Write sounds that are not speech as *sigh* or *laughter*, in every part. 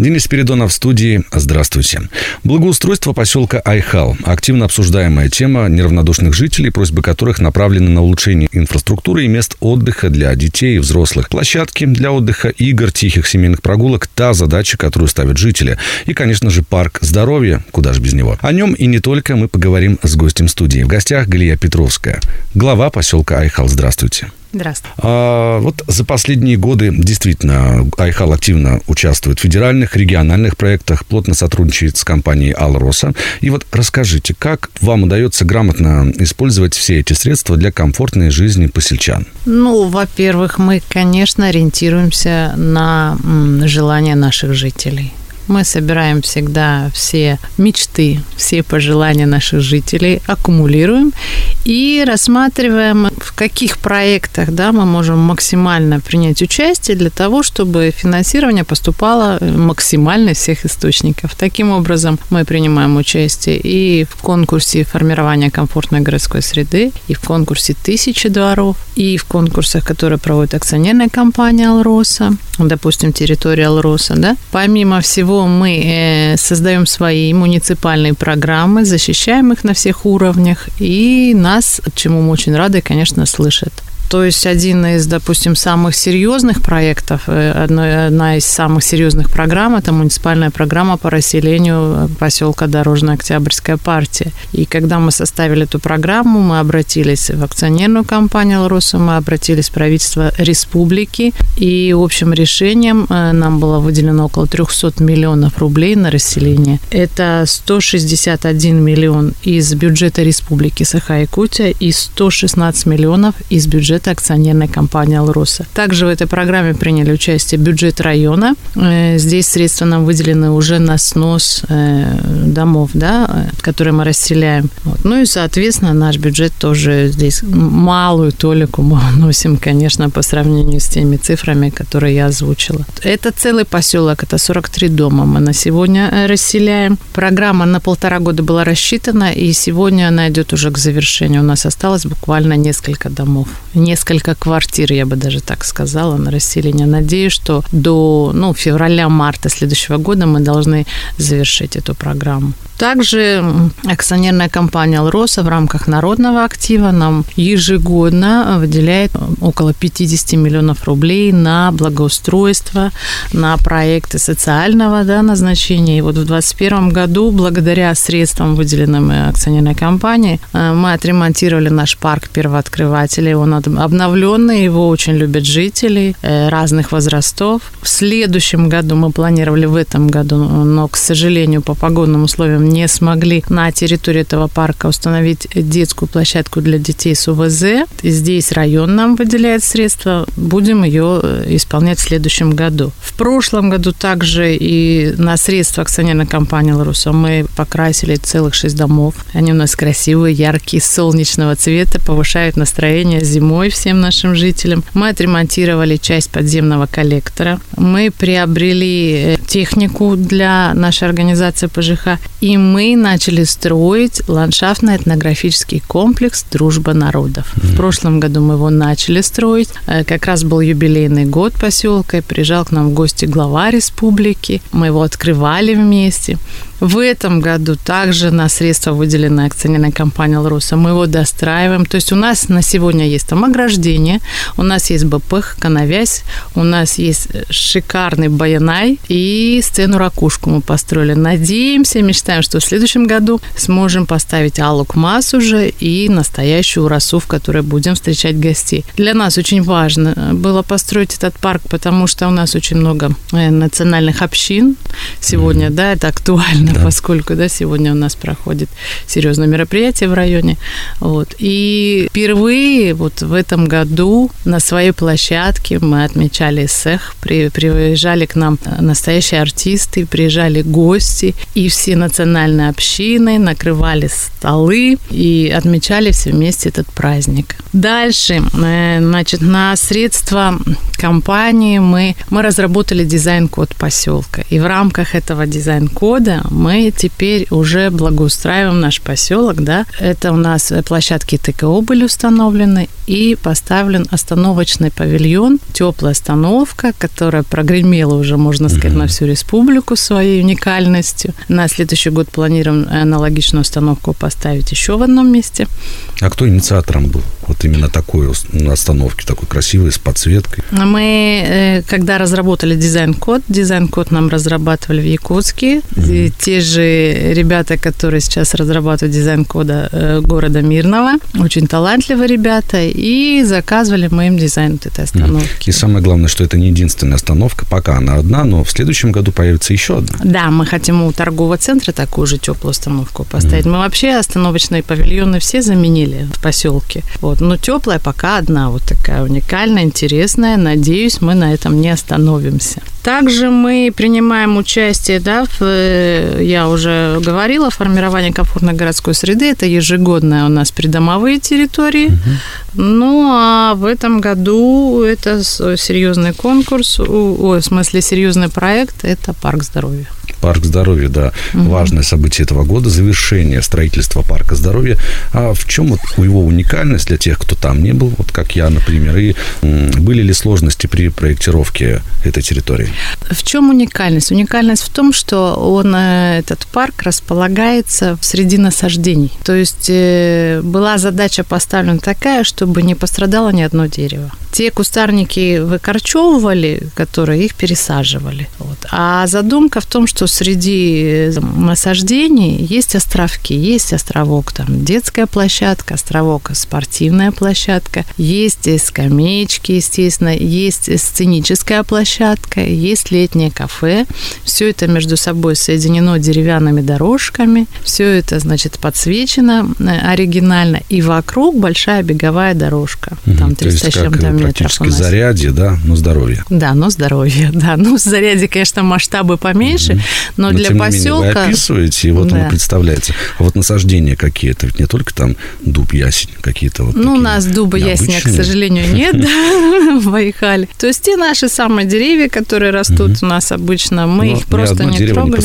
Денис Спиридонов в студии. Здравствуйте. Благоустройство поселка Айхал. Активно обсуждаемая тема неравнодушных жителей, просьбы которых направлены на улучшение инфраструктуры и мест отдыха для детей и взрослых. Площадки для отдыха, игр, тихих семейных прогулок – та задача, которую ставят жители. И, конечно же, парк здоровья, куда же без него. О нем и не только мы поговорим с гостем студии. В гостях Галия Петровская, глава поселка Айхал. Здравствуйте. Здравствуйте. А, вот за последние годы действительно Айхал активно участвует в федеральных, региональных проектах, плотно сотрудничает с компанией Алроса. И вот расскажите, как вам удается грамотно использовать все эти средства для комфортной жизни посельчан? Ну, во-первых, мы, конечно, ориентируемся на желания наших жителей. Мы собираем всегда все мечты, все пожелания наших жителей, аккумулируем и рассматриваем, в каких проектах да, мы можем максимально принять участие для того, чтобы финансирование поступало максимально из всех источников. Таким образом, мы принимаем участие и в конкурсе формирования комфортной городской среды, и в конкурсе «Тысячи дворов», и в конкурсах, которые проводит акционерная компания «Алроса», допустим, территория «Алроса». Да? Помимо всего, мы э, создаем свои муниципальные программы, защищаем их на всех уровнях, и нас, чему мы очень рады, конечно, слышат. То есть один из, допустим, самых серьезных проектов, э, одна, одна из самых серьезных программ – это муниципальная программа по расселению поселка Дорожная Октябрьская партия. И когда мы составили эту программу, мы обратились в акционерную компанию «Алроса», мы обратились в правительство республики, и общим решением э, нам было выделено около 300 миллионов рублей на расселение. Это 161 миллион из бюджета республики Саха-Якутия и 116 миллионов из бюджета это акционерная компания «Алроса». Также в этой программе приняли участие бюджет района. Э, здесь средства нам выделены уже на снос э, домов, да, которые мы расселяем. Вот. Ну и, соответственно, наш бюджет тоже здесь малую толику мы *laughs* вносим, конечно, по сравнению с теми цифрами, которые я озвучила. Это целый поселок, это 43 дома мы на сегодня э, расселяем. Программа на полтора года была рассчитана, и сегодня она идет уже к завершению. У нас осталось буквально несколько домов несколько квартир, я бы даже так сказала, на расселение. Надеюсь, что до ну, февраля-марта следующего года мы должны завершить эту программу. Также акционерная компания «Алроса» в рамках народного актива нам ежегодно выделяет около 50 миллионов рублей на благоустройство, на проекты социального да, назначения. И вот в 2021 году, благодаря средствам, выделенным акционерной компанией, э, мы отремонтировали наш парк первооткрывателей. Он обновленный, его очень любят жители э, разных возрастов. В следующем году мы планировали в этом году, но, к сожалению, по погодным условиям не смогли на территории этого парка установить детскую площадку для детей с УВЗ. Здесь район нам выделяет средства. Будем ее э, исполнять в следующем году. В прошлом году также и на средства акционерной компании «Ларуса» мы покрасили целых шесть домов. Они у нас красивые, яркие, солнечного цвета, повышают настроение зимой всем нашим жителям. Мы отремонтировали часть подземного коллектора. Мы приобрели э, технику для нашей организации ПЖХ. И мы начали строить ландшафтно-этнографический комплекс «Дружба народов». В прошлом году мы его начали строить. Э, как раз был юбилейный год поселка, и приезжал к нам в гости глава республики. Мы его открывали вместе. В этом году также на средства, выделенные акционерной компанией «Алроса», мы его достраиваем. То есть у нас на сегодня есть там ограждение, у нас есть БПХ, канавязь, у нас есть шикарный баянай и сцену-ракушку мы построили. Надеемся, мечтаем, что в следующем году сможем поставить алук масс уже и настоящую росу, в которой будем встречать гостей. Для нас очень важно было построить этот парк, потому что у нас очень много э, национальных общин сегодня, да, это актуально да. *laughs* поскольку да, сегодня у нас проходит серьезное мероприятие в районе. Вот. И впервые вот в этом году на своей площадке мы отмечали СЭХ, при, приезжали к нам настоящие артисты, приезжали гости, и все национальные общины накрывали столы и отмечали все вместе этот праздник. Дальше, э, значит, на средства компании мы, мы разработали дизайн-код поселка. И в рамках этого дизайн-кода мы теперь уже благоустраиваем наш поселок, да. Это у нас площадки ТКО были установлены и поставлен остановочный павильон, теплая остановка, которая прогремела уже, можно сказать, на всю республику своей уникальностью. На следующий год планируем аналогичную установку поставить еще в одном месте. А кто инициатором был? Вот именно такой остановки, такой красивой, с подсветкой. Мы, э, когда разработали дизайн-код, дизайн-код нам разрабатывали в Якутске. Mm-hmm. Те же ребята, которые сейчас разрабатывают дизайн-кода э, города Мирного, очень талантливые ребята, и заказывали мы им дизайн вот этой остановки. И самое главное, что это не единственная остановка, пока она одна, но в следующем году появится еще одна. Да, мы хотим у торгового центра такую же теплую остановку поставить. Mm-hmm. Мы вообще остановочные павильоны все заменили в поселке. Вот. Но теплая пока одна, вот такая уникальная, интересная. Надеюсь, мы на этом не остановимся. Также мы принимаем участие, да, в, э, я уже говорила, формирование комфортной городской среды. Это ежегодная у нас придомовые территории. Угу. Ну, а в этом году это серьезный конкурс, о, в смысле серьезный проект, это парк здоровья. Парк здоровья, да, угу. важное событие этого года, завершение строительства парка здоровья. А в чем вот его уникальность для тех, кто там не был, вот как я, например, и были ли сложности при проектировке этой территории? В чем уникальность? Уникальность в том, что он, э, этот парк располагается среди насаждений. То есть э, была задача поставлена такая, чтобы не пострадало ни одно дерево. Те кустарники выкорчевывали, которые их пересаживали. Вот. А задумка в том, что среди э, насаждений есть островки. Есть островок там детская площадка, островок спортивная площадка, есть скамеечки, естественно, есть сценическая площадка, есть летнее кафе. Все это между собой соединено деревянными дорожками. Все это, значит, подсвечено э, оригинально. И вокруг большая беговая дорожка. Угу, там 300 с чем-то метров. Практически зарядье, да, но здоровье. Да, но здоровье, *laughs* да. Ну, зарядье, конечно, масштабы поменьше, угу. но, но для поселка... Менее, вы описываете, и вот да. оно представляется. А вот насаждения какие-то, ведь не только там дуб, ясень, какие-то вот Ну, у нас дуба, ясеня, к сожалению, нет, *laughs* в Байхале. *laughs* То есть те наши самые деревья, которые растут у нас обычно, мы их просто не трогали.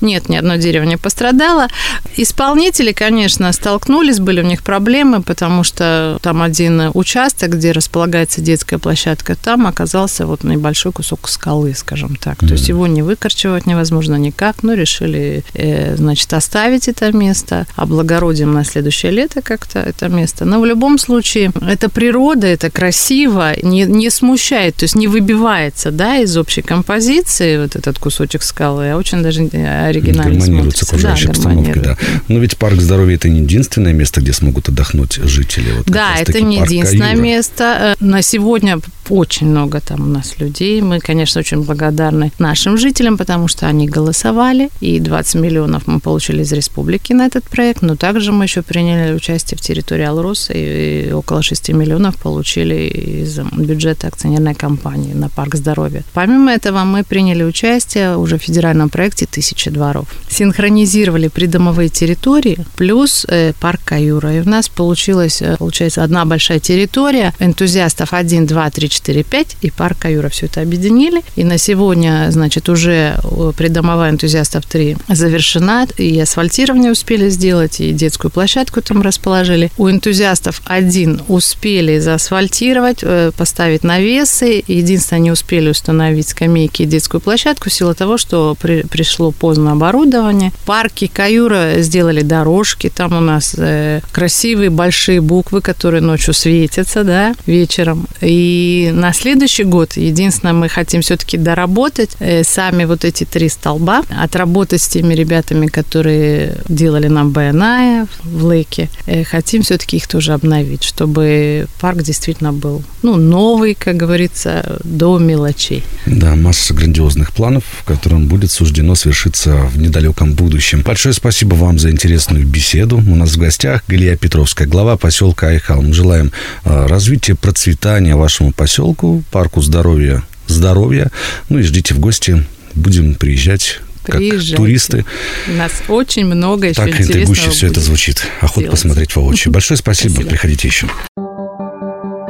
не. Нет, ни одно дерево не пострадало. Исполнители, конечно, столкнулись, были у них проблемы, потому что там один участок, где располагается детская площадка, там оказался вот небольшой кусок скалы, скажем так. То есть его не выкорчевать невозможно никак, но решили, э, значит, оставить это место, облагородим на следующее лето как-то это место. Но в любом случае, это природа, это красиво, не, не смущает, то есть не выбивается, да, из общей композиции вот этот кусочек скалы, а очень даже оригинально смотрится. с окружающей да, обстановкой, да. Но ведь парк здоровья это не единственное место, где смогут отдохнуть жители. Вот да, это не единственное Каюра. место. Э, на сегодня очень много там у нас людей. Мы, конечно, очень благодарны нашим жителям, потому что они голосовали, и 20 миллионов мы получили из республики на этот проект, но также мы еще приняли участие в территории Алроса, и около 6 миллионов получили из бюджета акционерной компании на парк здоровья. Помимо этого, мы приняли участие уже в федеральном проекте «Тысячи дворов». Синхронизировали придомовые территории плюс э, парк Каюра. И у нас получилась, э, получается, одна большая территория энтузиастов 1, 2, 3, 4, 5 и парк Каюра все это объединили. И на сегодня, значит, уже э, придомовая энтузиастов 3 завершена, и асфальтирование успели сделать, и детскую площадку там расположили. У энтузиастов 1 успели заасфальтировать, э, поставить навесы. Единственное, не успели установить скамейки и детскую площадку в силу того, что при, пришло поздно оборудование. Парки Каюра сделали дорожки, там у нас э, красивые большие буквы, которые ночью светятся, да, вечером. И на следующий год, единственное, мы хотим все-таки доработать э, сами вот эти три столба, отработать с теми ребятами, которые делали нам БНА в Лейке. Э, хотим все-таки их тоже обновить, чтобы парк действительно был, ну, новый, как говорится, до мелочей. Да, масса грандиозных планов, которым будет суждено свершиться в недалеком будущем. Большое спасибо вам за интересную беседу. У нас в гостях Галия Петровская, глава поселка Айхал. Мы желаем э, развития, процветания вашему поселку парку здоровья, здоровья. Ну и ждите в гости. Будем приезжать как туристы. У нас очень много еще Так интригующе все это звучит. Охота делать. посмотреть воочию. Большое спасибо. спасибо. Приходите еще.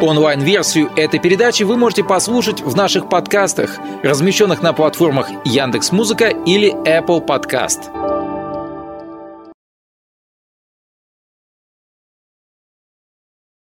Онлайн-версию этой передачи вы можете послушать в наших подкастах, размещенных на платформах Яндекс.Музыка или Apple Podcast.